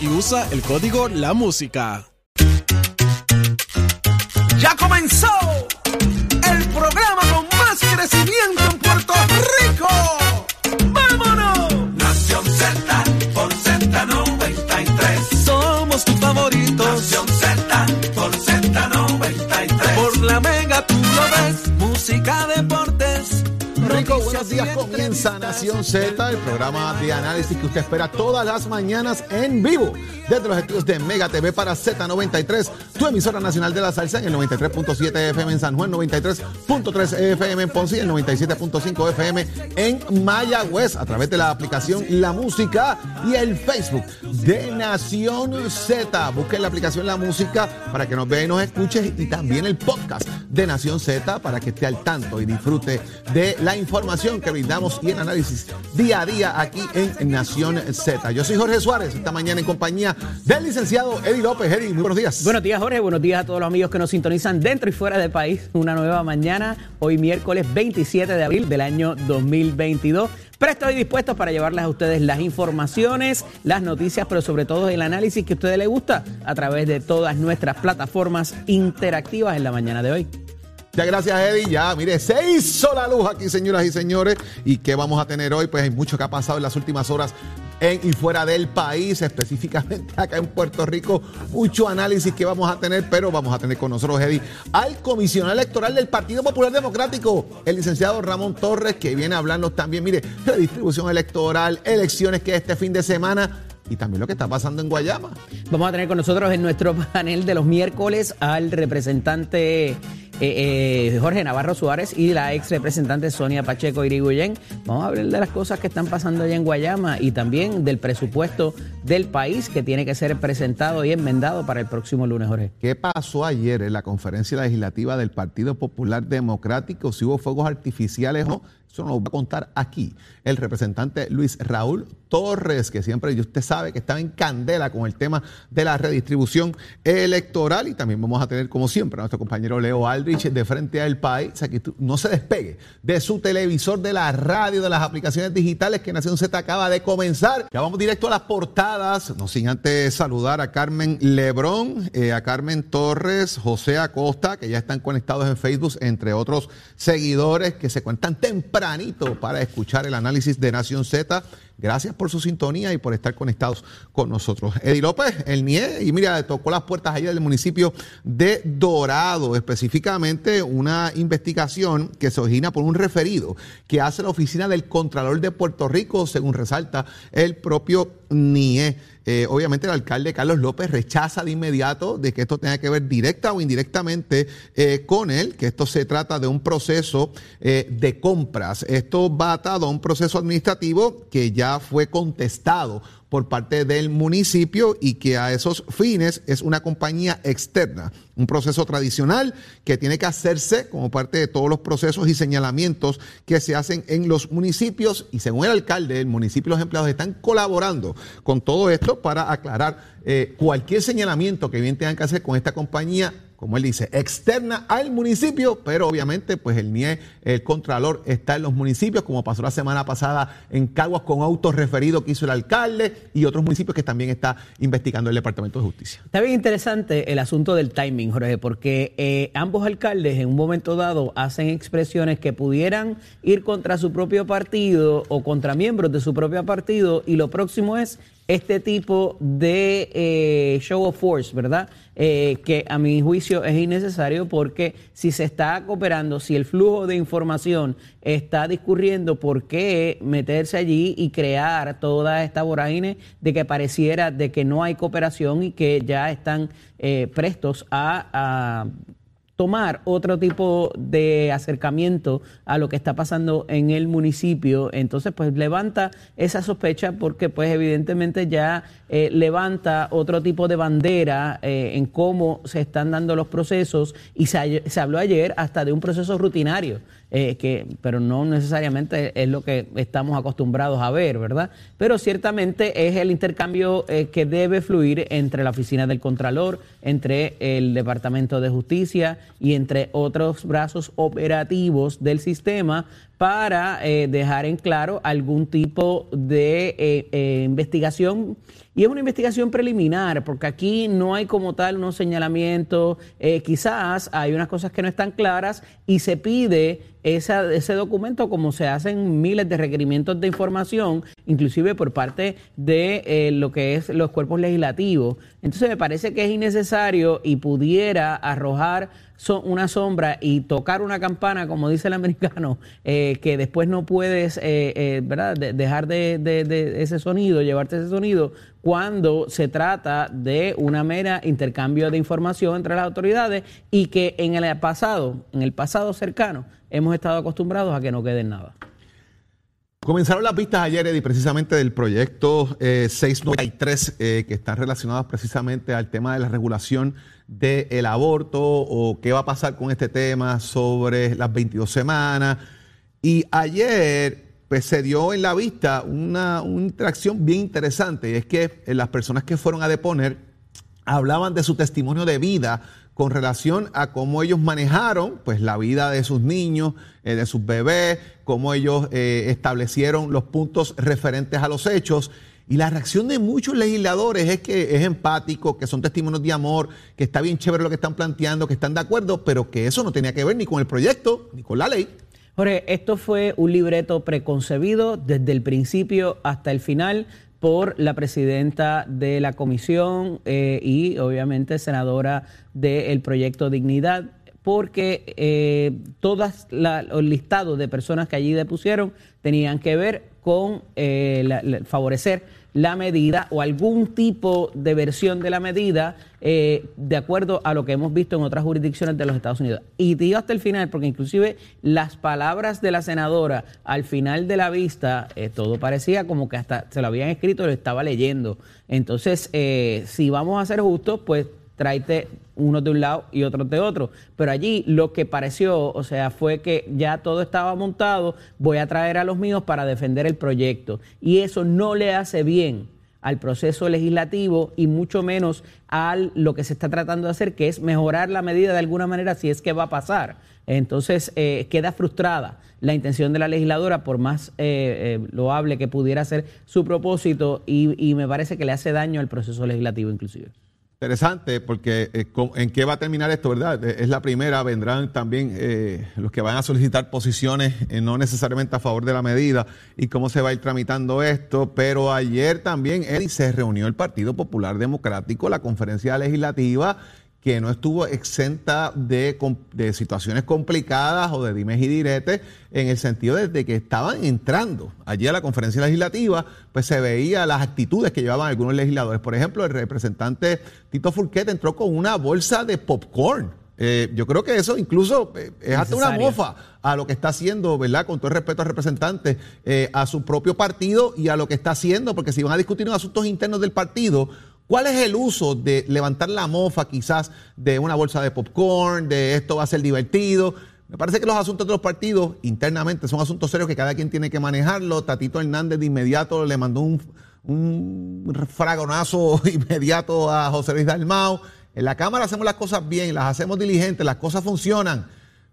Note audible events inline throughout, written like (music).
Y usa el código La Música. Ya comenzó el programa con más crecimiento Comienza. Nación Z, el programa de análisis que usted espera todas las mañanas en vivo desde los estudios de Mega TV para Z93, tu emisora nacional de la salsa en el 93.7 FM en San Juan, 93.3 FM en Ponce y el 97.5 FM en Mayagüez a través de la aplicación La Música y el Facebook de Nación Z. Busque la aplicación La Música para que nos vea y nos escuche y también el podcast de Nación Z para que esté al tanto y disfrute de la información que brindamos y el análisis día a día aquí en Nación Z. Yo soy Jorge Suárez, esta mañana en compañía del licenciado Eddie López. Eddie, buenos días. Buenos días, Jorge. Buenos días a todos los amigos que nos sintonizan dentro y fuera del país. Una nueva mañana, hoy miércoles 27 de abril del año 2022. Presto y dispuestos para llevarles a ustedes las informaciones, las noticias, pero sobre todo el análisis que a ustedes les gusta a través de todas nuestras plataformas interactivas en la mañana de hoy. Muchas gracias, Eddie. Ya, mire, se hizo la luz aquí, señoras y señores. ¿Y qué vamos a tener hoy? Pues hay mucho que ha pasado en las últimas horas en y fuera del país, específicamente (laughs) acá en Puerto Rico. Mucho análisis que vamos a tener, pero vamos a tener con nosotros, Eddie, al comisionado electoral del Partido Popular Democrático, el licenciado Ramón Torres, que viene a hablarnos también, mire, redistribución electoral, elecciones que este fin de semana y también lo que está pasando en Guayama. Vamos a tener con nosotros en nuestro (laughs) panel de los miércoles al representante eh, eh, Jorge Navarro Suárez y la ex representante Sonia Pacheco Irigoyen. Vamos a hablar de las cosas que están pasando allá en Guayama y también del presupuesto del país que tiene que ser presentado y enmendado para el próximo lunes, Jorge. ¿Qué pasó ayer en la conferencia legislativa del Partido Popular Democrático? Si hubo fuegos artificiales o no, eso nos va a contar aquí el representante Luis Raúl Torres, que siempre y usted sabe que estaba en candela con el tema de la redistribución electoral. Y también vamos a tener, como siempre, a nuestro compañero Leo Aldrich de frente al país. O no se despegue de su televisor, de la radio, de las aplicaciones digitales que Nación Z acaba de comenzar. Ya vamos directo a las portadas. No sin antes saludar a Carmen Lebrón, eh, a Carmen Torres, José Acosta, que ya están conectados en Facebook, entre otros seguidores que se cuentan tempranito para escuchar el análisis de Nación Z. Gracias por su sintonía y por estar conectados con nosotros. Eddie López, el NIE, y mira, tocó las puertas ayer del municipio de Dorado, específicamente una investigación que se origina por un referido que hace la oficina del Contralor de Puerto Rico, según resalta el propio NIE. Eh, obviamente el alcalde Carlos López rechaza de inmediato de que esto tenga que ver directa o indirectamente eh, con él, que esto se trata de un proceso eh, de compras. Esto va atado a un proceso administrativo que ya fue contestado por parte del municipio y que a esos fines es una compañía externa. Un proceso tradicional que tiene que hacerse como parte de todos los procesos y señalamientos que se hacen en los municipios y según el alcalde, el municipio y los empleados están colaborando con todo esto para aclarar eh, cualquier señalamiento que bien tengan que hacer con esta compañía como él dice, externa al municipio, pero obviamente pues el NIE, el Contralor, está en los municipios, como pasó la semana pasada en Caguas con autos referidos que hizo el alcalde y otros municipios que también está investigando el Departamento de Justicia. Está bien interesante el asunto del timing, Jorge, porque eh, ambos alcaldes en un momento dado hacen expresiones que pudieran ir contra su propio partido o contra miembros de su propio partido y lo próximo es este tipo de eh, show of force, ¿verdad? Eh, que a mi juicio es innecesario porque si se está cooperando, si el flujo de información está discurriendo, ¿por qué meterse allí y crear toda esta vorágine de que pareciera de que no hay cooperación y que ya están eh, prestos a tomar otro tipo de acercamiento a lo que está pasando en el municipio, entonces pues levanta esa sospecha porque pues evidentemente ya eh, levanta otro tipo de bandera eh, en cómo se están dando los procesos y se, se habló ayer hasta de un proceso rutinario. Eh, que, pero no necesariamente es lo que estamos acostumbrados a ver, ¿verdad? Pero ciertamente es el intercambio eh, que debe fluir entre la oficina del Contralor, entre el Departamento de Justicia y entre otros brazos operativos del sistema para eh, dejar en claro algún tipo de investigación y es una investigación preliminar, porque aquí no hay como tal unos señalamientos, eh, quizás hay unas cosas que no están claras y se pide ese documento como se hacen miles de requerimientos de información, inclusive por parte de eh, lo que es los cuerpos legislativos. Entonces me parece que es innecesario y pudiera arrojar una sombra y tocar una campana, como dice el americano, (laughs) eh, que después no puedes ¿verdad? dejar de, de, ese sonido, llevarte ese sonido, cuando se trata de una mera intercambio de información entre las autoridades y que en el pasado, en el pasado cercano, hemos estado acostumbrados a que no quede nada. Comenzaron las pistas ayer, Eddie, precisamente del proyecto 693, eh, eh, que están relacionados precisamente al tema de la regulación del aborto o qué va a pasar con este tema sobre las 22 semanas. Y ayer pues se dio en la vista una, interacción bien interesante, y es que eh, las personas que fueron a deponer hablaban de su testimonio de vida con relación a cómo ellos manejaron pues la vida de sus niños, eh, de sus bebés, cómo ellos eh, establecieron los puntos referentes a los hechos. Y la reacción de muchos legisladores es que es empático, que son testimonios de amor, que está bien chévere lo que están planteando, que están de acuerdo, pero que eso no tenía que ver ni con el proyecto, ni con la ley. Jorge, esto fue un libreto preconcebido desde el principio hasta el final por la presidenta de la comisión eh, y obviamente senadora del proyecto Dignidad, porque eh, todos los listados de personas que allí depusieron tenían que ver con eh, favorecer la medida o algún tipo de versión de la medida eh, de acuerdo a lo que hemos visto en otras jurisdicciones de los Estados Unidos. Y digo hasta el final, porque inclusive las palabras de la senadora al final de la vista, eh, todo parecía como que hasta se lo habían escrito y lo estaba leyendo. Entonces, eh, si vamos a ser justos, pues tráete unos de un lado y otros de otro. Pero allí lo que pareció, o sea, fue que ya todo estaba montado, voy a traer a los míos para defender el proyecto. Y eso no le hace bien al proceso legislativo y mucho menos a lo que se está tratando de hacer, que es mejorar la medida de alguna manera si es que va a pasar. Entonces eh, queda frustrada la intención de la legisladora, por más eh, eh, loable que pudiera ser su propósito, y me parece que le hace daño al proceso legislativo inclusive. Interesante, porque eh, ¿en qué va a terminar esto, verdad? Eh, es la primera, vendrán también eh, los que van a solicitar posiciones, no necesariamente a favor de la medida, y cómo se va a ir tramitando esto. Pero ayer también se reunió el Partido Popular Democrático, la conferencia legislativa, que no estuvo exenta de, situaciones complicadas o de dimes y diretes, en el sentido de, que estaban entrando allí a la conferencia legislativa, pues se veía las actitudes que llevaban algunos legisladores. Por ejemplo, el representante Tito Furquet entró con una bolsa de popcorn. Eh, yo creo que eso incluso eh, es hasta una mofa a lo que está haciendo, ¿verdad? Con todo el respeto al representante, eh, a su propio partido y a lo que está haciendo, porque si van a discutir en asuntos internos del partido, ¿Cuál es el uso de levantar la mofa quizás de una bolsa de popcorn, de esto va a ser divertido? Me parece que los asuntos de los partidos internamente son asuntos serios que cada quien tiene que manejarlo. Tatito Hernández de inmediato le mandó un, un fragonazo (laughs) inmediato a José Luis Dalmao. En la Cámara hacemos las cosas bien, las hacemos diligentes, las cosas funcionan.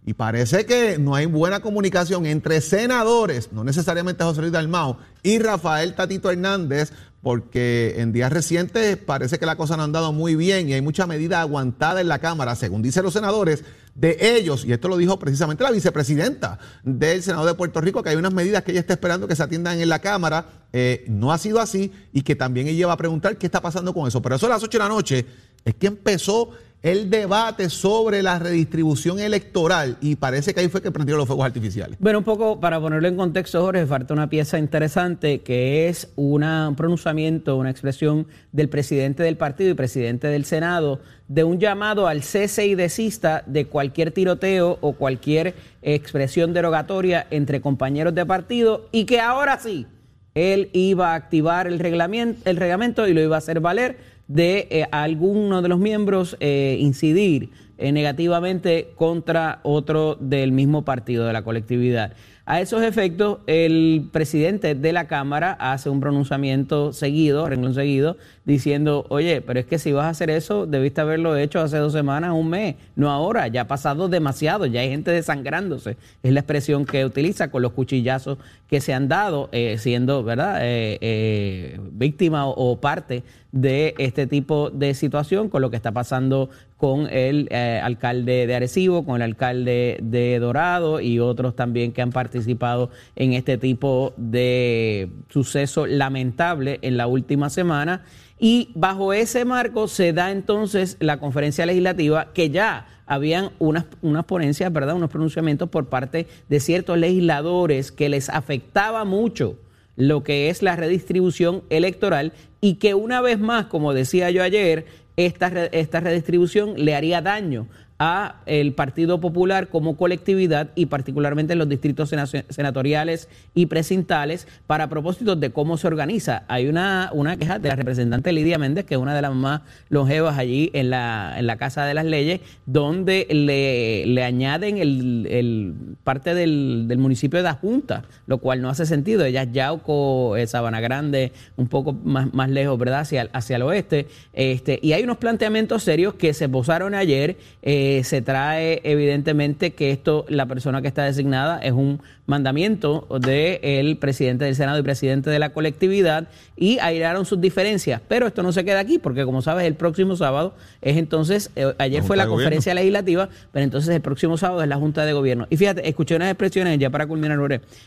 Y parece que no hay buena comunicación entre senadores, no necesariamente José Luis Dalmao, y Rafael Tatito Hernández, porque en días recientes parece que la cosa no ha andado muy bien y hay mucha medida aguantada en la Cámara, según dicen los senadores, de ellos, y esto lo dijo precisamente la vicepresidenta del Senado de Puerto Rico, que hay unas medidas que ella está esperando que se atiendan en la Cámara, eh, no ha sido así, y que también ella va a preguntar qué está pasando con eso. Pero eso a las 8 de la noche es que empezó el debate sobre la redistribución electoral y parece que ahí fue que prendieron los fuegos artificiales. Bueno, un poco para ponerlo en contexto, Jorge, falta una pieza interesante que es un pronunciamiento, una expresión del presidente del partido y presidente del Senado de un llamado al cese y desista de cualquier tiroteo o cualquier expresión derogatoria entre compañeros de partido y que ahora sí él iba a activar el reglamento, el reglamento y lo iba a hacer valer de eh, alguno de los miembros eh, incidir eh, negativamente contra otro del mismo partido de la colectividad. A esos efectos, el presidente de la Cámara hace un pronunciamiento seguido, renglón seguido, diciendo, oye, pero es que si vas a hacer eso, debiste haberlo hecho hace dos semanas, un mes, no ahora, ya ha pasado demasiado, ya hay gente desangrándose, es la expresión que utiliza con los cuchillazos que se han dado, eh, siendo, ¿verdad?, eh, eh, víctima o, parte de este tipo de situación, con lo que está pasando con el alcalde de Arecibo, con el alcalde de Dorado y otros también que han participado en este tipo de suceso lamentable en la última semana. Y bajo ese marco se da entonces la conferencia legislativa que ya habían unas, unas ponencias, ¿verdad? Unos pronunciamientos por parte de ciertos legisladores que les afectaba mucho lo que es la redistribución electoral y que una vez más, como decía yo ayer, esta, esta redistribución le haría daño a el Partido Popular como colectividad y particularmente en los distritos senatoriales y precintales para propósitos de cómo se organiza. Hay una, una queja de la representante Lidia Méndez, que es una de las más longevas allí en la, en la Casa de las Leyes, donde le, le añaden el, el parte del, del, municipio de Junta, lo cual no hace sentido. Ella es Yauco, eh, Sabana Grande, un poco más, más lejos, ¿verdad? Hacia, hacia el oeste. Este, y hay unos planteamientos serios que se posaron ayer. Eh, eh, se trae evidentemente que esto, la persona que está designada es un mandamiento del presidente del Senado y presidente de la colectividad y airaron sus diferencias. Pero esto no se queda aquí, porque como sabes, el próximo sábado es entonces, eh, ayer fue la conferencia legislativa, pero entonces el próximo sábado es la Junta de Gobierno. Y fíjate, escuché unas expresiones, ya para culminar,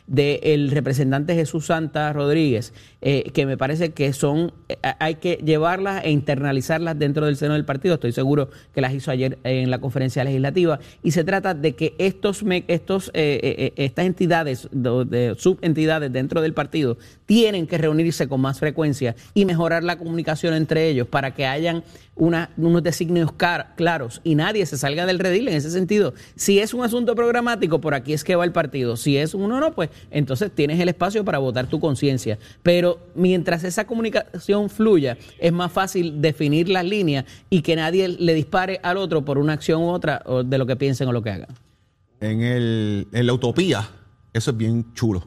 del representante Jesús Santa Rodríguez, eh, que me parece que son, eh, hay que llevarlas e internalizarlas dentro del seno del partido. Estoy seguro que las hizo ayer en la conferencia legislativa. Y se trata de que estos, estos estas entidades de, subentidades dentro del partido tienen que reunirse con más frecuencia y mejorar la comunicación entre ellos para que hayan unos designios claros y nadie se salga del redil en ese sentido. Si es un asunto programático, por aquí es que va el partido. Si es uno no, pues entonces tienes el espacio para votar tu conciencia. Pero mientras esa comunicación fluya, es más fácil definir las líneas y que nadie le dispare al otro por una acción u otra de lo que piensen o lo que hagan. En, el, en la utopía eso es bien chulo.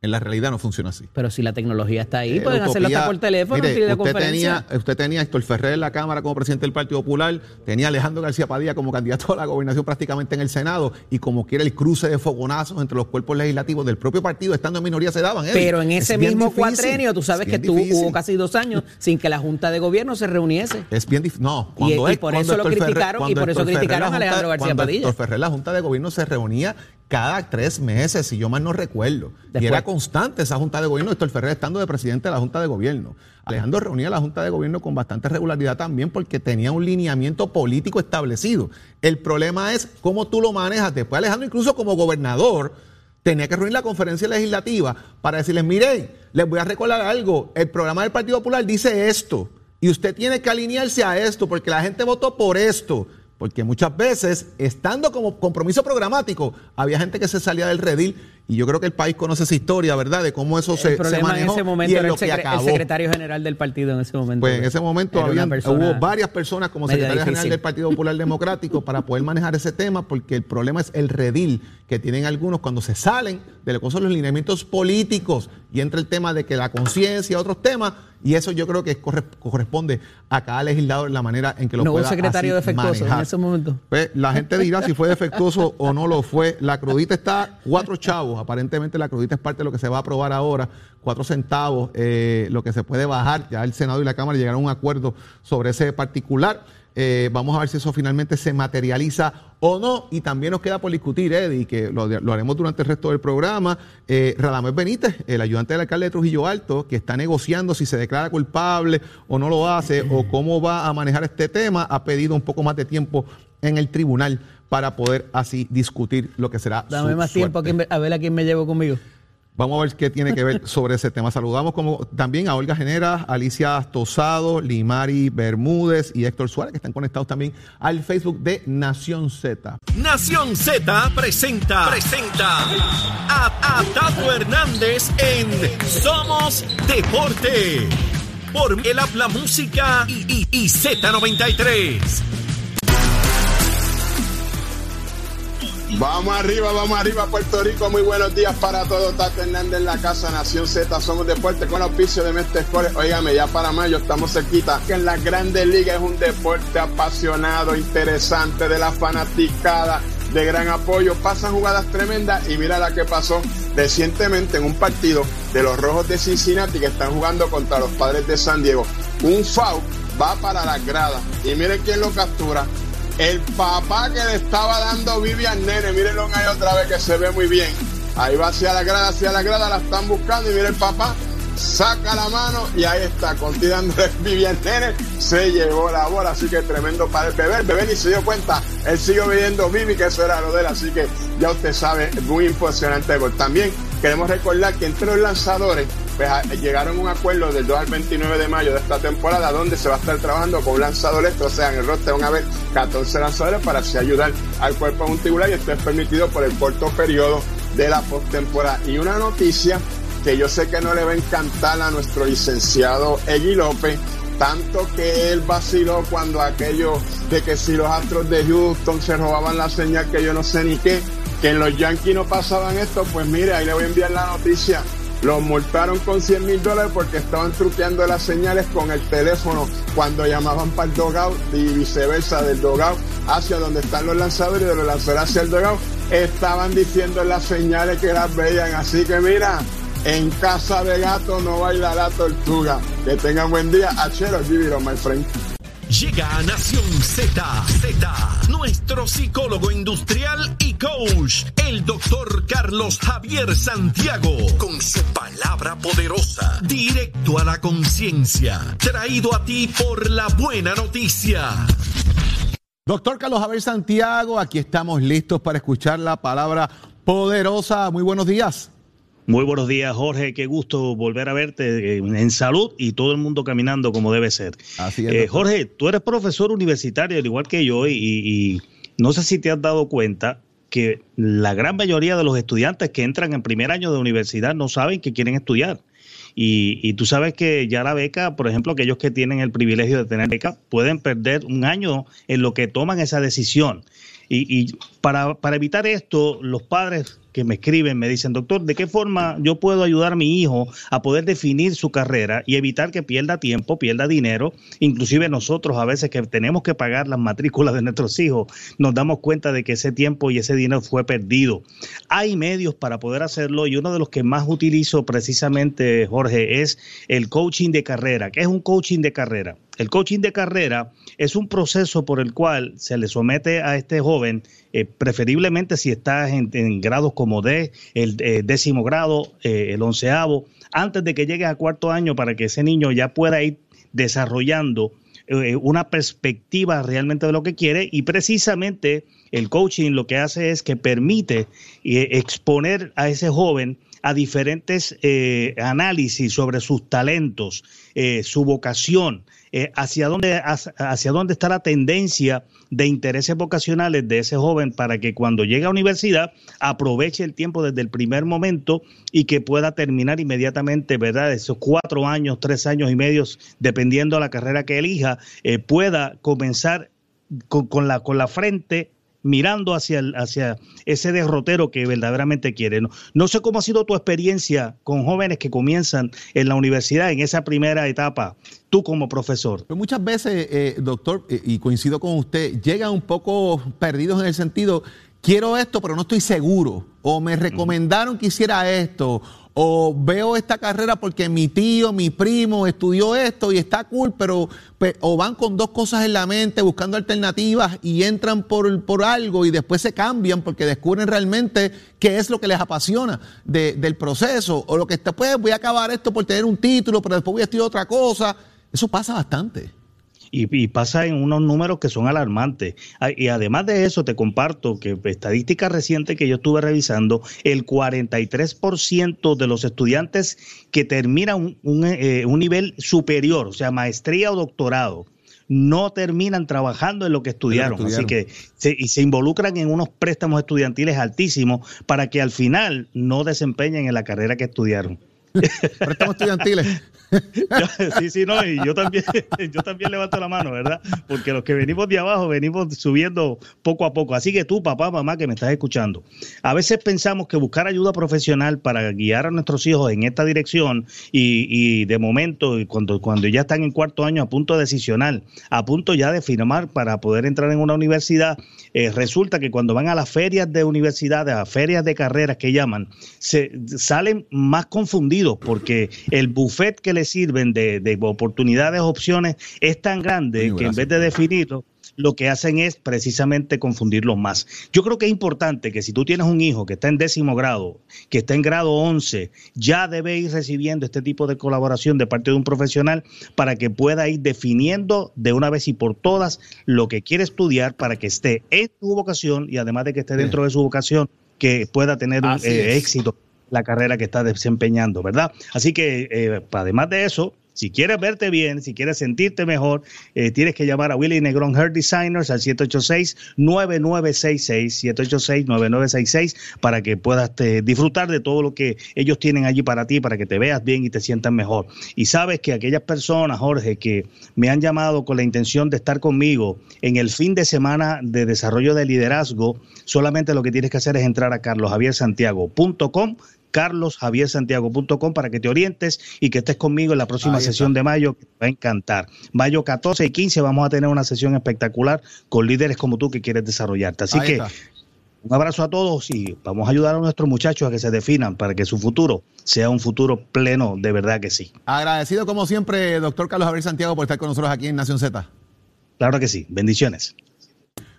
En la realidad no funciona así. Pero si la tecnología está ahí, eh, pueden hacerlo hasta por teléfono, mire, usted tenía, usted tenía a Héctor Ferrer en la Cámara como presidente del Partido Popular, tenía a Alejandro García Padilla como candidato a la gobernación prácticamente en el Senado, y como quiera el cruce de fogonazos entre los cuerpos legislativos del propio partido, estando en minoría, se daban. Pero en ese mismo cuatrenio, tú sabes que hubo casi dos años (laughs) sin que la Junta de Gobierno se reuniese. Es bien difícil. No, cuando y, por eso lo criticaron, y por eso criticaron a Alejandro García Padilla. Héctor Ferrer, la Junta de Gobierno se reunía cada tres meses, si yo mal no recuerdo. Y era constante esa Junta de Gobierno, Héctor Ferrer estando de presidente de la Junta de Gobierno. Alejandro reunía la Junta de Gobierno con bastante regularidad también porque tenía un lineamiento político establecido. El problema es cómo tú lo manejas. Después Alejandro incluso como gobernador tenía que reunir la conferencia legislativa para decirles, miren, les voy a recordar algo, el programa del Partido Popular dice esto y usted tiene que alinearse a esto porque la gente votó por esto. Porque muchas veces, estando como compromiso programático, había gente que se salía del redil Y yo creo que el país conoce esa historia, ¿verdad? De cómo eso se, se manejó en ese momento y en era lo el, que secre- el acabó. secretario general del partido en ese momento. Pues en ese momento habían- hubo varias personas como media secretaria general del Partido Popular (laughs) Democrático para poder manejar ese tema, porque el problema es el redil que tienen algunos cuando se salen de lo que son los lineamientos políticos y entra el tema de que la conciencia, otros temas, y eso yo creo que corre- corresponde a cada legislador la manera en que lo no pueda secretario así defectuoso en ese momento. Pues, la gente dirá si fue defectuoso o no lo fue. La crudita está cuatro chavos. Aparentemente la crudita es parte de lo que se va a aprobar ahora. Cuatro centavos, eh, lo que se puede bajar. Ya el Senado y la Cámara llegaron a un acuerdo sobre ese particular. Eh, vamos a ver si eso finalmente se materializa o no. Y también nos queda por discutir, Eddie, que lo, haremos durante el resto del programa. Eh, Radamés Benítez, el ayudante del alcalde de Trujillo Alto, que está negociando si se declara culpable o no lo hace, o cómo va a manejar este tema, ha pedido un poco más de tiempo en el tribunal para poder así discutir lo que será Dame su más tiempo a, suerte. quién- a ver a quién me llevo conmigo. Vamos a ver qué tiene que ver (laughs) sobre ese tema. Saludamos como también a Olga Genera, Alicia Tosado, Limari Bermúdez y Héctor Suárez, que están conectados también al Facebook de Nación Z. Nación Z presenta, presenta a, a Tato Hernández en Somos Deporte. Por el habla música y, y- y Z93. Vamos arriba, vamos arriba, Puerto Rico. Muy buenos días para todos. Tata Hernández en la casa, Nación Z. Somos deporte con auspicio de Mestre Sport. Óigame, ya para mayo estamos cerquita. Que en las grandes ligas es un deporte apasionado, interesante, de la fanaticada, de gran apoyo. Pasan jugadas tremendas y mira la que pasó recientemente en un partido de los Rojos de Cincinnati que están jugando contra los Padres de San Diego. Un foul va para las gradas y miren quién lo captura. El papá que le estaba dando Vivi al nene, mírenlo ahí otra vez que se ve muy bien. Ahí va hacia la grada, hacia la grada, la están buscando y mira el papá, saca la mano y ahí está, continuándole (laughs) Vivi al nene, se llevó la bola, así que tremendo para el bebé. El bebé ni se dio cuenta, él siguió viendo Vivi, que eso era lo de él, así que ya usted sabe, muy impresionante. También queremos recordar que entre los lanzadores, pues a- llegaron a un acuerdo del 2 al 29 de mayo de esta temporada donde se va a estar trabajando con un lanzador extra, o sea, en el roster van a haber 14 lanzadores para así ayudar al cuerpo junticular y esto es permitido por el corto periodo de la postemporada. Y una noticia que yo sé que no le va a encantar a nuestro licenciado Egui López, tanto que él vaciló cuando aquello de que si los astros de Houston se robaban la señal que yo no sé ni qué, que en los Yankees no pasaban esto, pues mire, ahí le voy a enviar la noticia. Los multaron con 100 mil dólares porque estaban truqueando las señales con el teléfono cuando llamaban para el dogout y viceversa del dogout hacia donde están los lanzadores y de los lanzadores hacia el dogout. Estaban diciendo las señales que las veían. Así que mira, en casa de gato no bailará tortuga. Que tengan buen día. Achero, on, my friend. Llega a Nación Z, Z, nuestro psicólogo industrial y coach, el doctor Carlos Javier Santiago, con su palabra poderosa, directo a la conciencia, traído a ti por la buena noticia. Doctor Carlos Javier Santiago, aquí estamos listos para escuchar la palabra poderosa. Muy buenos días. Muy buenos días, Jorge. Qué gusto volver a verte eh, en salud y todo el mundo caminando como debe ser. Así es, Eh. Jorge, tú eres profesor universitario, al igual que yo, y, y no sé si te has dado cuenta que la gran mayoría de los estudiantes que entran en primer año de universidad no saben que quieren estudiar. Y, y tú sabes que ya la beca, por ejemplo, aquellos que tienen el privilegio de tener beca, pueden perder un año en lo que toman esa decisión. Y, y para, para evitar esto, los padres que me escriben me dicen, doctor, ¿de qué forma yo puedo ayudar a mi hijo a poder definir su carrera y evitar que pierda tiempo, pierda dinero? Inclusive nosotros a veces que tenemos que pagar las matrículas de nuestros hijos, nos damos cuenta de que ese tiempo y ese dinero fue perdido. Hay medios para poder hacerlo y uno de los que más utilizo precisamente, Jorge, es el coaching de carrera. ¿Qué es un coaching de carrera? El coaching de carrera es un proceso por el cual se le somete a este joven, eh, preferiblemente si está en, grados como D, el eh, décimo grado, eh, el onceavo, antes de que llegue a cuarto año para que ese niño ya pueda ir desarrollando una perspectiva realmente de lo que quiere y precisamente el coaching lo que hace es que permite exponer a ese joven a diferentes análisis sobre sus talentos, su vocación, eh, hacia, dónde, hacia, dónde está la tendencia de intereses vocacionales de ese joven para que cuando llegue a universidad aproveche el tiempo desde el primer momento y que pueda terminar inmediatamente, ¿verdad? Esos cuatro años, tres años y medio, dependiendo de la carrera que elija, pueda comenzar con, la, con la frente mirando hacia, hacia ese derrotero que verdaderamente quiere. No, no, sé cómo ha sido tu experiencia con jóvenes que comienzan en la universidad en esa primera etapa, tú como profesor. Pues muchas veces, eh, doctor, eh, y coincido con usted, llegan un poco perdidos en el sentido, quiero esto, pero no estoy seguro, o me recomendaron que hiciera esto, o veo esta carrera porque mi tío, mi primo estudió esto y está cool, pero o van con dos cosas en la mente buscando alternativas y entran por, por algo y después se cambian porque descubren realmente qué es lo que les apasiona del proceso o lo que está, pues voy a acabar esto por tener un título, pero después voy a estudiar otra cosa. Eso pasa bastante y, pasa en unos números que son alarmantes. Ah, y además de eso, te comparto que estadística reciente que yo estuve revisando, el 43% de los estudiantes que terminan un, eh, un nivel superior, o sea, maestría o doctorado, no terminan trabajando en lo que estudiaron. Así que se, y se involucran en unos préstamos estudiantiles altísimos para que al final no desempeñen en la carrera que estudiaron. (laughs) préstamos estudiantiles. (laughs) sí, sí, no, y yo también, (laughs) yo también levanto la mano, ¿verdad? Porque los que venimos de abajo venimos subiendo poco a poco. Así que tú, papá, mamá, que me estás escuchando, a veces pensamos que buscar ayuda profesional para guiar a nuestros hijos en esta dirección y, de momento, cuando, cuando ya están en cuarto año a punto de decisional, a punto ya de firmar para poder entrar en una universidad, eh, resulta que cuando van a las ferias de universidades, a ferias de carreras que llaman, se salen más confundidos porque el buffet que sirven de, oportunidades, opciones, es tan grande que en vez de definirlo, lo que hacen es precisamente confundirlos más. Yo creo que es importante que si tú tienes un hijo que está en décimo grado, que está en grado 11, ya debe ir recibiendo este tipo de colaboración de parte de un profesional para que pueda ir definiendo de una vez y por todas lo que quiere estudiar para que esté en su vocación y además de que esté dentro de su vocación, que pueda tener eh, éxito la carrera que está desempeñando, ¿verdad? Así que, eh, además de eso, si quieres verte bien, si quieres sentirte mejor, eh, tienes que llamar a Willy Negrón Hair Designers al 786-9966, 786-9966, para que puedas eh, disfrutar de todo lo que ellos tienen allí para ti, para que te veas bien y te sientas mejor. Y sabes que aquellas personas, Jorge, que me han llamado con la intención de estar conmigo en el fin de semana de desarrollo de liderazgo, solamente lo que tienes que hacer es entrar a carlosjaviersantiago.com carlosjaviersantiago.com para que te orientes y que estés conmigo en la próxima sesión de mayo, que te va a encantar. Mayo 14 y 15 vamos a tener una sesión espectacular con líderes como tú que quieres desarrollarte. Así que un abrazo a todos y vamos a ayudar a nuestros muchachos a que se definan para que su futuro sea un futuro pleno, de verdad que sí. Agradecido como siempre, doctor Carlos Javier Santiago, por estar con nosotros aquí en Nación Z. Claro que sí, bendiciones.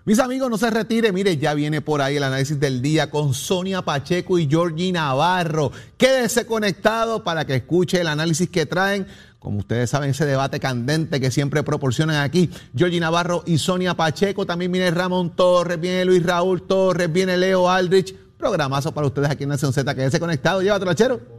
Mis amigos, no se retire. Mire, ya viene por ahí el análisis del día con Sonia Pacheco y Georgie Navarro. Quédese conectado para que escuche el análisis que traen. Como ustedes saben, ese debate candente que siempre proporcionan aquí Georgie Navarro y Sonia Pacheco. También viene Ramón Torres, viene Luis Raúl Torres, viene Leo Aldrich. Programazo para ustedes aquí en Nación Z. Quédese conectado. Llévatelo, chero.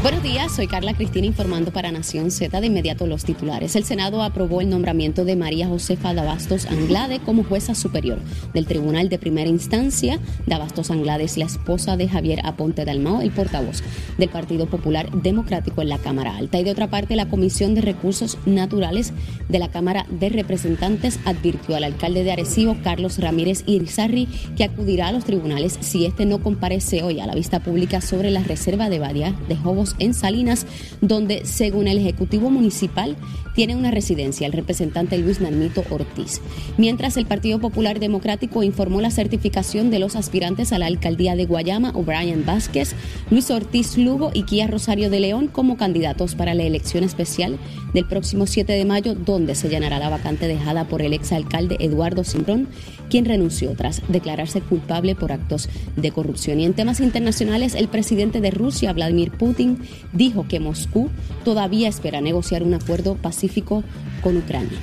Buenos días, soy Carla Cristina informando para Nación Z. De inmediato los titulares. El Senado aprobó el nombramiento de María Josefa Dabastos Anglade como jueza superior del Tribunal de Primera Instancia. Dabastos Anglade es la esposa de Javier Aponte Dalmao, el portavoz del Partido Popular Democrático en la Cámara Alta. Y de otra parte, la Comisión de Recursos Naturales de la Cámara de Representantes advirtió al alcalde de Arecibo, Carlos Ramírez Irizarri, que acudirá a los tribunales si este no comparece hoy a la vista pública sobre la reserva de Badia de Jobos en Salinas, donde, según el Ejecutivo Municipal, tiene una residencia el representante Luis Narmito Ortiz. Mientras el Partido Popular Democrático informó la certificación de los aspirantes a la alcaldía de Guayama, O'Brien Vázquez, Luis Ortiz Lugo y Kia Rosario de León como candidatos para la elección especial del próximo 7 de mayo, donde se llenará la vacante dejada por el exalcalde Eduardo Simbrón, quien renunció tras declararse culpable por actos de corrupción. Y en temas internacionales, el presidente de Rusia, Vladimir Putin, Dijo que Moscú todavía espera negociar un acuerdo pacífico con Ucrania.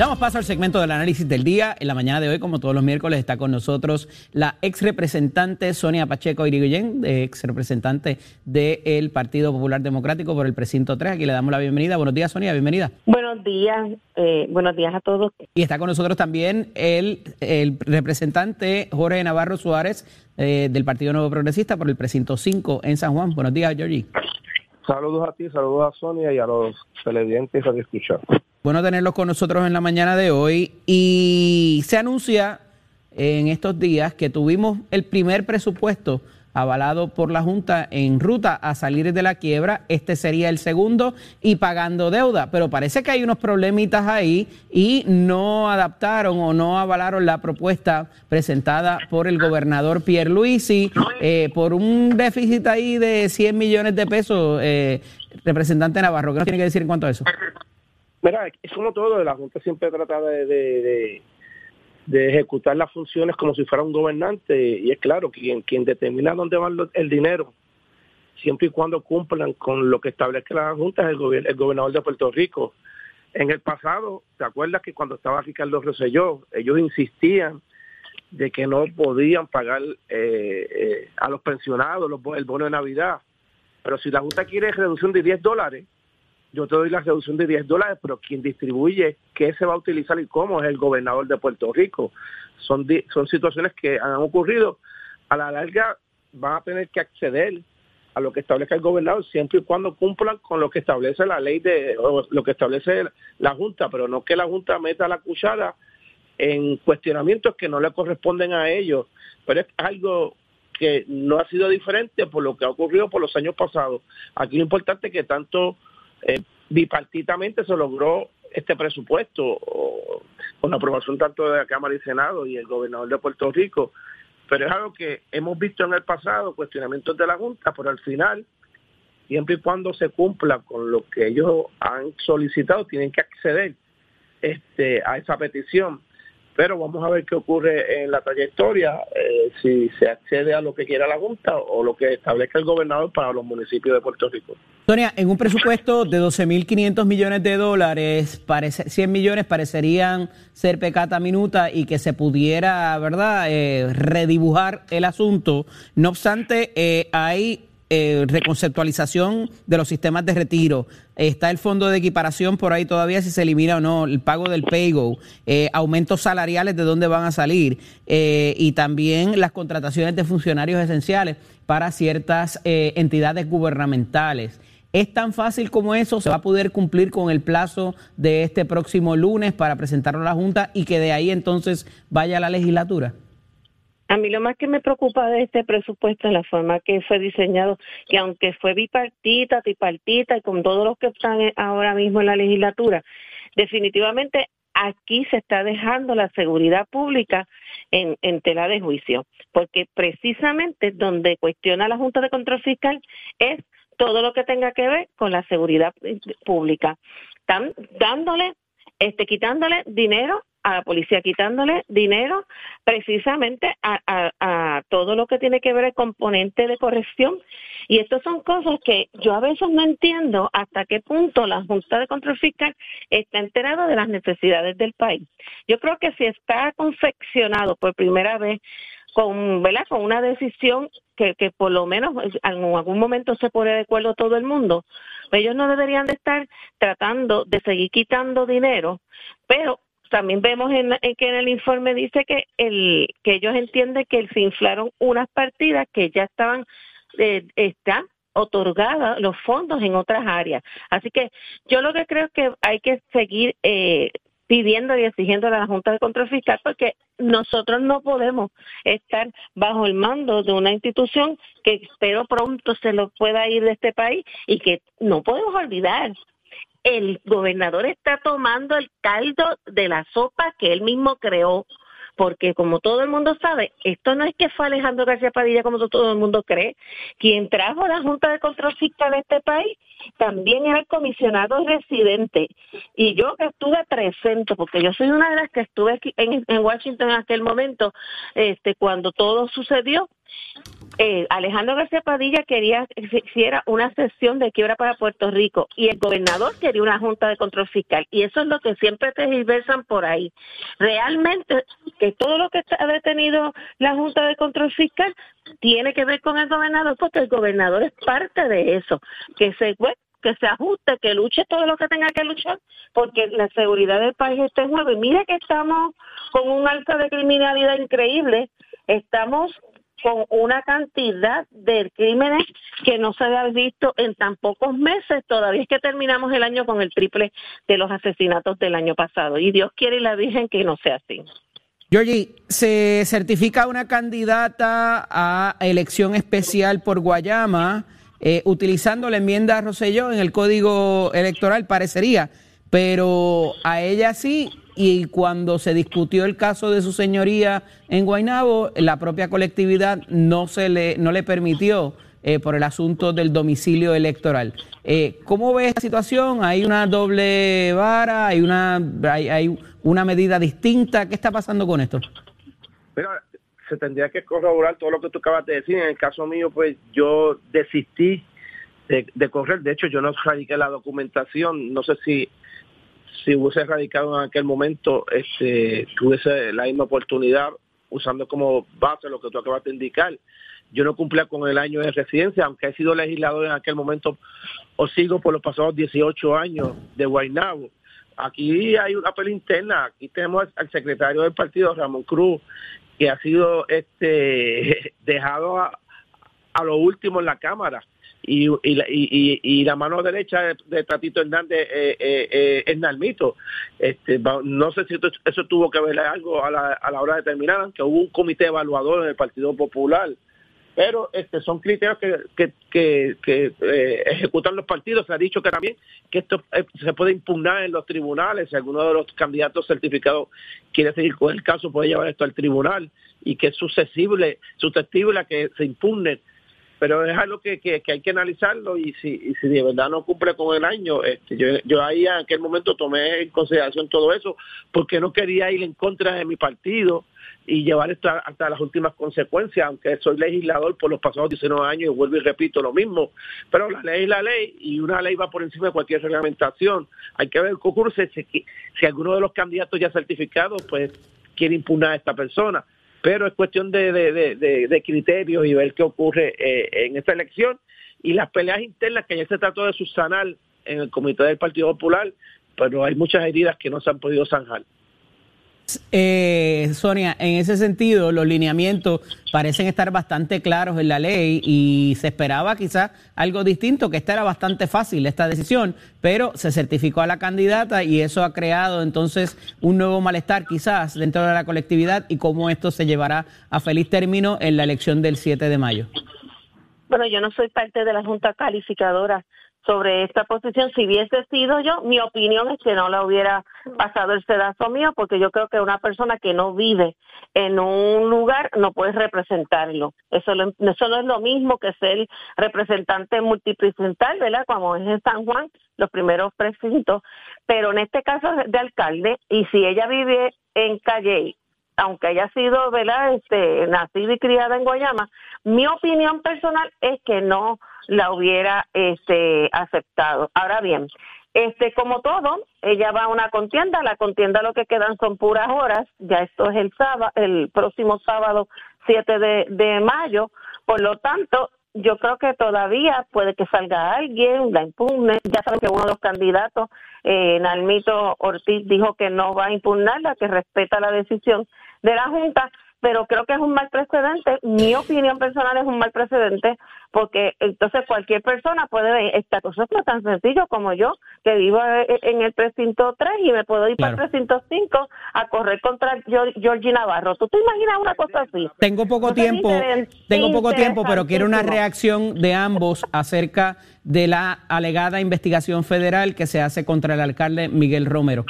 Damos paso al segmento del análisis del día. En la mañana de hoy, como todos los miércoles, está con nosotros la ex representante Sonia Pacheco Irigoyen, ex representante del Partido Popular Democrático por el precinto 3. Aquí le damos la bienvenida. Buenos días, Sonia, bienvenida. Buenos días, eh, buenos días a todos. Y está con nosotros también el, el representante Jorge Navarro Suárez eh, del Partido Nuevo Progresista por el precinto 5 en San Juan. Buenos días, Georgie. Saludos a ti, saludos a Sonia y a los televidentes a escuchar. Bueno tenerlos con nosotros en la mañana de hoy y se anuncia en estos días que tuvimos el primer presupuesto avalado por la Junta en ruta a salir de la quiebra. Este sería el segundo y pagando deuda. Pero parece que hay unos problemitas ahí y no adaptaron o no avalaron la propuesta presentada por el gobernador Pierre Luisi eh, por un déficit ahí de 100 millones de pesos. Eh, representante Navarro, ¿qué nos tiene que decir en cuanto a eso? Mira, es como todo, la Junta siempre trata de, de, ejecutar las funciones como si fuera un gobernante y es claro, quien, quien determina dónde va el dinero, siempre y cuando cumplan con lo que establece la Junta, es el, el gobernador de Puerto Rico. En el pasado, ¿te acuerdas que cuando estaba Ricardo Rosselló, ellos insistían de que no podían pagar eh, eh, a los pensionados el bono de Navidad? Pero si la Junta quiere reducción de 10 dólares, yo te doy la reducción de 10 dólares, pero quien distribuye qué se va a utilizar y cómo es el gobernador de Puerto Rico. Son, son situaciones que han ocurrido. A la larga van a tener que acceder a lo que establezca el gobernador siempre y cuando cumplan con lo que establece la ley de lo que establece la Junta, pero no que la Junta meta la cuchara en cuestionamientos que no le corresponden a ellos. Pero es algo que no ha sido diferente por lo que ha ocurrido por los años pasados. Aquí lo importante que tanto eh, bipartitamente se logró este presupuesto con la aprobación tanto de la Cámara y Senado y el gobernador de Puerto Rico, pero es algo que hemos visto en el pasado, cuestionamientos de la Junta, pero al final, siempre y cuando se cumpla con lo que ellos han solicitado, tienen que acceder este, a esa petición pero vamos a ver qué ocurre en la trayectoria, eh, si se accede a lo que quiera la Junta o lo que establezca el gobernador para los municipios de Puerto Rico. Sonia, en un presupuesto de 12.500 millones de dólares, parece, 100 millones parecerían ser pecata minuta y que se pudiera, ¿verdad?, eh, redibujar el asunto. No obstante, eh, hay eh, reconceptualización de los sistemas de retiro. Está el fondo de equiparación por ahí todavía si se elimina o no, el pago del PayGo, eh, aumentos salariales de dónde van a salir eh, y también las contrataciones de funcionarios esenciales para ciertas entidades gubernamentales. ¿Es tan fácil como eso? ¿Se va a poder cumplir con el plazo de este próximo lunes para presentarlo a la Junta y que de ahí entonces vaya a la legislatura? A mí lo más que me preocupa de este presupuesto es la forma que fue diseñado, que aunque fue bipartita, tripartita y con todos los que están ahora mismo en la legislatura, definitivamente aquí se está dejando la seguridad pública en, tela de juicio, porque precisamente donde cuestiona la Junta de Control Fiscal es todo lo que tenga que ver con la seguridad pública. Están dándole, este, quitándole dinero a la policía quitándole dinero precisamente a, todo lo que tiene que ver el componente de corrección. Y estas son cosas que yo a veces no entiendo hasta qué punto la Junta de Control Fiscal está enterada de las necesidades del país. Yo creo que si está confeccionado por primera vez con, con una decisión que, que por lo menos en algún momento se pone de acuerdo todo el mundo, ellos no deberían de estar tratando de seguir quitando dinero, pero también vemos en, que en el informe dice que el que ellos entienden que se inflaron unas partidas que ya estaban eh, otorgadas los fondos en otras áreas. Así que yo lo que creo es que hay que seguir eh, pidiendo y exigiendo a la Junta de Control Fiscal porque nosotros no podemos estar bajo el mando de una institución que espero pronto se lo pueda ir de este país y que no podemos olvidar el gobernador está tomando el caldo de la sopa que él mismo creó, porque como todo el mundo sabe, esto no es que fue Alejandro García Padilla como todo el mundo cree, quien trajo la Junta de Control Fiscal a este país también era el comisionado residente. Y yo que estuve presente, porque yo soy una de las que estuve aquí en, en Washington en aquel momento, este cuando todo sucedió, eh, Alejandro García Padilla quería que hiciera una sesión de quiebra para Puerto Rico y el gobernador quería una junta de control fiscal y eso es lo que siempre te diversan por ahí. Realmente que todo lo que ha detenido la junta de control fiscal tiene que ver con el gobernador porque el gobernador es parte de eso, que se que se ajuste, que luche todo lo que tenga que luchar, porque la seguridad del país está en juego. Y mire que estamos con un alza de criminalidad increíble, estamos con una cantidad de crímenes que no se había visto en tan pocos meses. Todavía es que terminamos el año con el triple de los asesinatos del año pasado. Y Dios quiere y la Virgen que no sea así. Georgie, se certifica una candidata a elección especial por Guayama eh, utilizando la enmienda Roselló en el código electoral, parecería, pero a ella sí y cuando se discutió el caso de su señoría en Guaynabo, la propia colectividad no se le, no le permitió eh, por el asunto del domicilio electoral. Eh, ¿Cómo ve esta situación? ¿Hay una doble vara? ¿Hay una, hay, una medida distinta? ¿Qué está pasando con esto? Se tendría que corroborar todo lo que tú acabas de decir. En el caso mío, pues yo desistí de, de correr. De hecho, yo no radiqué la documentación. No sé si si hubiese radicado en aquel momento, este, tuviese la misma oportunidad usando como base lo que tú acabas de indicar. Yo no cumplía con el año de residencia, aunque he sido legislador en aquel momento, o sigo por los pasados 18 años de Guaynabo. Aquí hay una pelea interna, aquí tenemos al secretario del partido, Ramón Cruz, que ha sido este (laughs) dejado a, a lo último en la Cámara y, y, y, y, la mano derecha de, Tatito Hernández eh, eh, eh, es Nalmito. Este, no sé si eso tuvo que ver algo a la, a la hora de terminar, aunque hubo un comité evaluador en el Partido Popular. Pero este son criterios que, que, que, eh, ejecutan los partidos. Se ha dicho que también que esto se puede impugnar en los tribunales. Si alguno de los candidatos certificados quiere seguir con el caso, puede llevar esto al tribunal y que es susceptible, susceptible a que se impugne pero es algo que, hay que analizarlo y si, de verdad no cumple con el año, este, yo, ahí en aquel momento tomé en consideración todo eso porque no quería ir en contra de mi partido y llevar esto hasta las últimas consecuencias, aunque soy legislador por los pasados 19 años y vuelvo y repito lo mismo, pero la ley es la ley y una ley va por encima de cualquier reglamentación. Hay que ver qué ocurre si, si alguno de los candidatos ya certificados pues quiere impugnar a esta persona pero es cuestión de, criterios y ver qué ocurre eh, en esta elección y las peleas internas que ya se trató de subsanar en el comité del Partido Popular, pero hay muchas heridas que no se han podido zanjar. Eh, Sonia, en ese sentido, los lineamientos parecen estar bastante claros en la ley y se esperaba quizás algo distinto, que esta era bastante fácil, esta decisión, pero se certificó a la candidata y eso ha creado entonces un nuevo malestar quizás dentro de la colectividad y cómo esto se llevará a feliz término en la elección del 7 de mayo. Bueno, yo no soy parte de la Junta Calificadora sobre esta posición. Si hubiese sido yo, mi opinión es que no le hubiera pasado el sedazo mío, porque yo creo que una persona que no vive en un lugar no puede representarlo. Eso, eso no es lo mismo que ser representante multipresental, ¿verdad? Como es en San Juan, los primeros precintos. Pero en este caso de alcalde, y si ella vive en Calle aunque haya sido, ¿verdad?, este, nacida y criada en Guayama, mi opinión personal es que no la hubiera este, aceptado. Ahora bien, este, como todo, ella va a una contienda, la contienda lo que quedan son puras horas, ya esto es el sábado, el próximo sábado 7 de, de mayo, por lo tanto, yo creo que todavía puede que salga alguien, la impugne. Ya saben que uno de los candidatos, eh, Nalmito Ortiz, dijo que no va a impugnarla, que respeta la decisión de la Junta, pero creo que es un mal precedente. Mi (laughs) opinión personal es un mal precedente porque entonces cualquier persona puede ver esta cosa es tan sencillo como yo, que vivo en el precinto 3 y me puedo ir para el precinto 5 a correr contra Georgie Navarro. ¿Tú te imaginas una cosa así? Tengo poco tiempo, tengo poco tiempo, pero quiero una reacción de ambos acerca de la alegada investigación federal que se hace contra el alcalde Miguel Romero.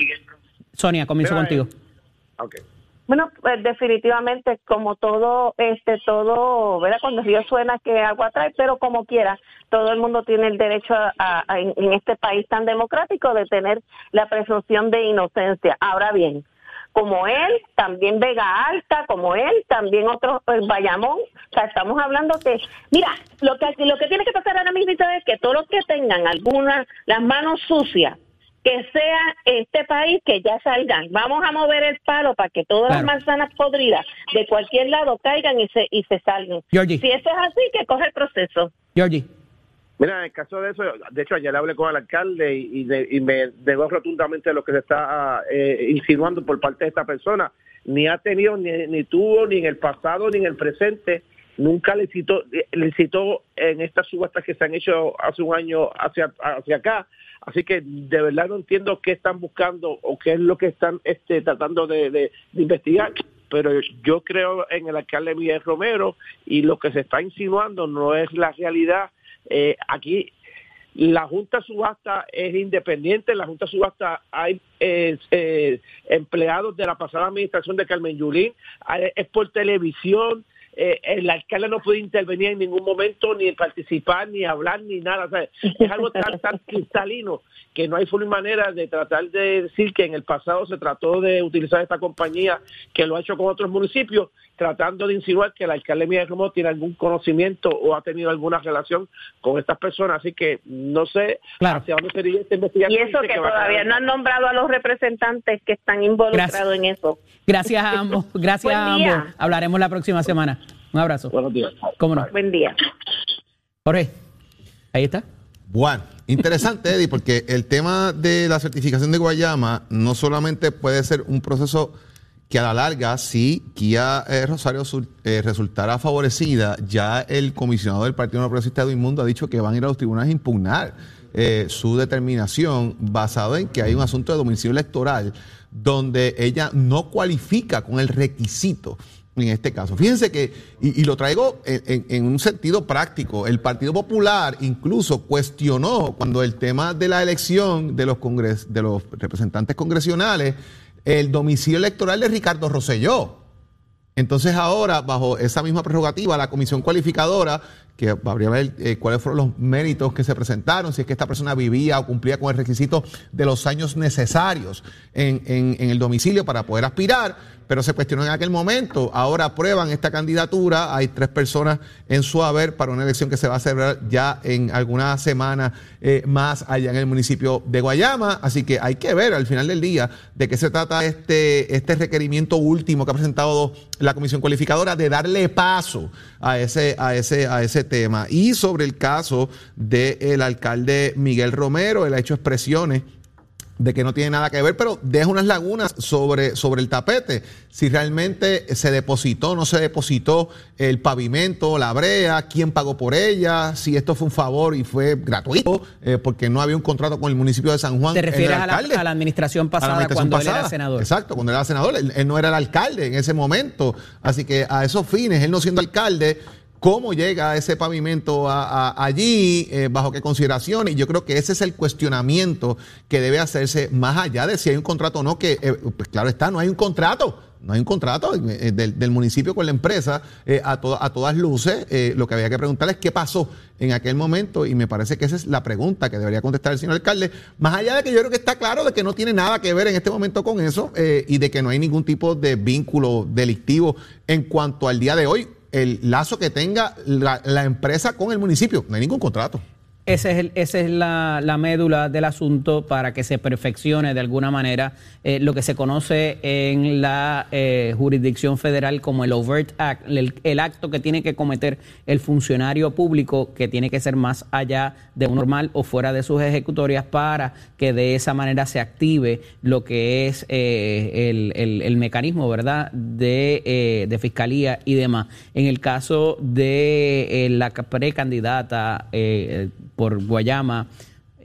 Sonia, comienzo contigo. Okay. Bueno, pues definitivamente como todo, este, todo, ¿verdad? Cuando el río suena que agua trae, pero como quiera, todo el mundo tiene el derecho a, en, este país tan democrático de tener la presunción de inocencia. Ahora bien, como él, también Vega Alta, como él, también otros, pues, Bayamón. O sea, estamos hablando que, mira, lo que, lo que tiene que pasar ahora mismo es que todos los que tengan alguna, las manos sucias, que sea este país que ya salgan. Vamos a mover el palo para que todas las manzanas podridas de cualquier lado caigan y se, y se salgan. Si eso es así, que coge el proceso. Georgie. Mira, en el caso de eso, de hecho ayer hablé con el alcalde y, y me negó rotundamente lo que se está eh, insinuando por parte de esta persona. Ni ha tenido, ni, ni tuvo, ni en el pasado, ni en el presente, nunca le citó, le citó en estas subastas que se han hecho hace un año hacia, hacia acá. Así que de verdad no entiendo qué están buscando o qué es lo que están este, tratando de, investigar pero yo creo en el alcalde Miguel Romero y lo que se está insinuando no es la realidad. Eh, aquí la Junta Subasta es independiente, en la Junta Subasta hay eh, eh, empleados de la pasada administración de Carmen Yulín, es por televisión, eh, el alcalde no puede intervenir en ningún momento, ni participar, ni hablar, ni nada. es algo tan, tan (laughs) cristalino que no hay forma manera de tratar de decir que en el pasado se trató de utilizar esta compañía que lo ha hecho con otros municipios, tratando de insinuar que el alcalde Miguel Romo tiene algún conocimiento o ha tenido alguna relación con estas personas. Así que no sé hacia dónde sería esta investigación. Y eso que, todavía no han nombrado a los representantes que están involucrados en eso. Gracias a ambos. (laughs) Gracias a ambos. Hablaremos la próxima semana. Un abrazo. Buenos días. ¿Cómo no? Buen día. Jorge, ahí está. Bueno, interesante, Eddie, porque el tema de la certificación de Guayama no solamente puede ser un proceso que a la larga, si Kia eh, Rosario eh, resultara favorecida, ya el comisionado del Partido No Progresista de Inmundo ha dicho que van a ir a los tribunales a impugnar eh, su determinación basado en que hay un asunto de domicilio electoral donde ella no cualifica con el requisito en este caso. Fíjense que, y, lo traigo en, un sentido práctico, el Partido Popular incluso cuestionó cuando el tema de la elección de los, congres, de los representantes congresionales, el domicilio electoral de Ricardo Rosselló. Entonces ahora, bajo esa misma prerrogativa, la comisión cualificadora, que habría que ver eh, cuáles fueron los méritos que se presentaron, si es que esta persona vivía o cumplía con el requisito de los años necesarios en, en el domicilio para poder aspirar, pero se cuestionó en aquel momento. Ahora aprueban esta candidatura. Hay tres personas en su haber para una elección que se va a celebrar ya en algunas semanas eh, más allá en el municipio de Guayama. Así que hay que ver al final del día de qué se trata este, este requerimiento último que ha presentado la comisión cualificadora de darle paso a ese, a ese, a ese tema. Y sobre el caso del alcalde Miguel Romero, él ha hecho expresiones de que no tiene nada que ver, pero deja unas lagunas sobre, sobre el tapete. Si realmente se depositó, no se depositó el pavimento, la brea, quién pagó por ella, si esto fue un favor y fue gratuito, eh, porque no había un contrato con el municipio de San Juan. ¿Te refieres a la, administración pasada cuando él era senador? Exacto, cuando él era senador, él no era el alcalde en ese momento. Así que a esos fines, él no siendo alcalde, cómo llega ese pavimento allí, eh, bajo qué consideraciones. Y yo creo que ese es el cuestionamiento que debe hacerse más allá de si hay un contrato o no, que eh, pues claro está, no hay un contrato. No hay un contrato eh, del, municipio con la empresa a, a todas luces. lo que había que preguntar es qué pasó en aquel momento y me parece que esa es la pregunta que debería contestar el señor alcalde. Más allá de que yo creo que está claro de que no tiene nada que ver en este momento con eso y de que no hay ningún tipo de vínculo delictivo en cuanto al día de hoy el lazo que tenga la, empresa con el municipio. No hay ningún contrato. Ese es el, esa es la, médula del asunto para que se perfeccione de alguna manera eh, lo que se conoce en la eh, jurisdicción federal como el overt act, el, acto que tiene que cometer el funcionario público que tiene que ser más allá de un normal o fuera de sus ejecutorias para que de esa manera se active lo que es eh, el, mecanismo, ¿verdad?, de, de, fiscalía y demás. En el caso de la precandidata por Guayama,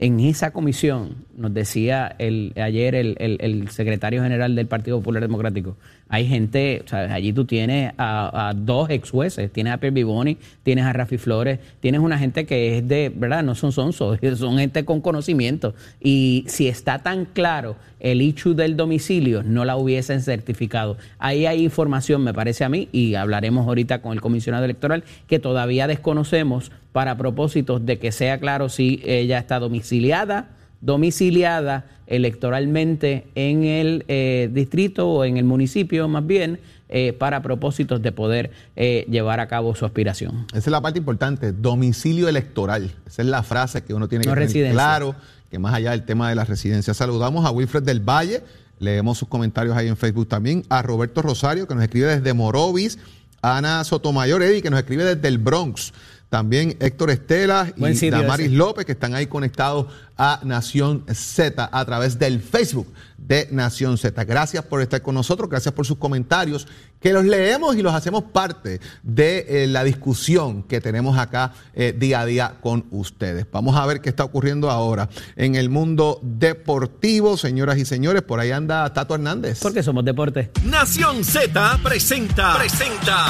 en esa comisión, nos decía el, ayer el, secretario general del Partido Popular Democrático, hay gente, o sea, allí tú tienes a, dos ex jueces, tienes a Pierre Biboni, tienes a Rafi Flores, tienes una gente que es de, ¿verdad? No son sonsos, (laughs) son gente con conocimiento. Y si está tan claro el hecho del domicilio, no la hubiesen certificado. Ahí hay información, me parece a mí, y hablaremos ahorita con el comisionado electoral, que todavía desconocemos para propósitos de que sea claro si ella está domiciliada domiciliada electoralmente en el eh, distrito o en el municipio más bien eh, para propósitos de poder eh, llevar a cabo su aspiración. Esa es la parte importante, domicilio electoral. Esa es la frase que uno tiene que tener claro, que más allá del tema de la residencia. Saludamos a Wilfred del Valle, leemos sus comentarios ahí en Facebook también, a Roberto Rosario, que nos escribe desde Morovis, a Ana Sotomayor, Eddie, que nos escribe desde el Bronx. También Héctor Estela y Damaris López, que están ahí conectados a Nación Z a través del Facebook de Nación Z. Gracias por estar con nosotros, gracias por sus comentarios, que los leemos y los hacemos parte de eh, la discusión que tenemos acá eh, día a día con ustedes. Vamos a ver qué está ocurriendo ahora en el mundo deportivo, señoras y señores. Por ahí anda Tato Hernández. Porque somos deporte. Nación Z presenta, presenta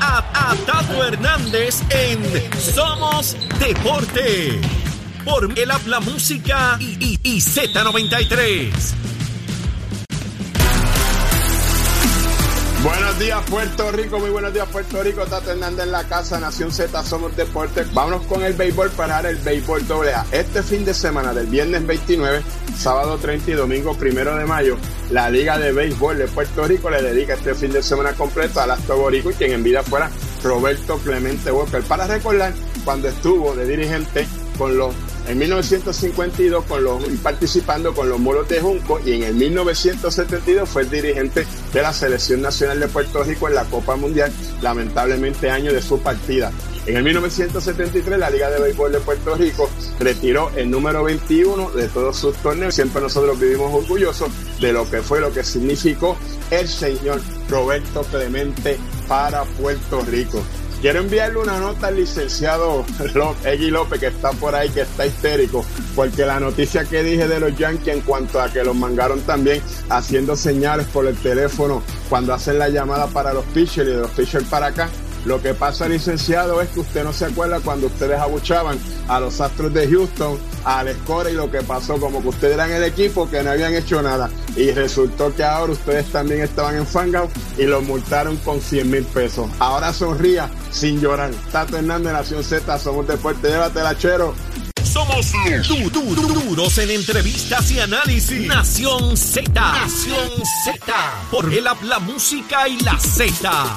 a, a Tato Hernández en Somos Deporte por el habla música y, y, y Z93. Buenos días Puerto Rico, muy buenos días Puerto Rico, Tato Hernández en la casa, Nación Z, somos deportes. Vámonos con el béisbol para el béisbol doble A. Este fin de semana, del viernes 29, sábado 30 y domingo 1 de mayo, la Liga de Béisbol de Puerto Rico le dedica este fin de semana completo al Astro Borico y quien en vida fuera Roberto Clemente Walker. Para recordar, cuando estuvo de dirigente con los en 1952 con los, participando con los moros de Junco y en el 1972 fue el dirigente de la Selección Nacional de Puerto Rico en la Copa Mundial, lamentablemente año de su partida. En el 1973 la Liga de Béisbol de Puerto Rico retiró el número 21 de todos sus torneos. Siempre nosotros vivimos orgullosos de lo que fue, lo que significó el señor Roberto Clemente para Puerto Rico. Quiero enviarle una nota al licenciado Egui López, que está por ahí, que está histérico, porque la noticia que dije de los Yankees en cuanto a que los mangaron también haciendo señales por el teléfono cuando hacen la llamada para los pitchers y de los pitchers para acá, lo que pasa, licenciado, es que usted no se acuerda cuando ustedes abuchaban a los Astros de Houston, al score y lo que pasó, como que ustedes eran el equipo que no habían hecho nada. Y resultó que ahora ustedes también estaban en Fangout y los multaron con 100 mil pesos. Ahora sonría sin llorar. Tato Hernández, Nación Z, somos deporte, llévatela, chero. Somos du du duros en entrevistas y análisis. Nación Z. Nación Z. Por el habla música y la Z.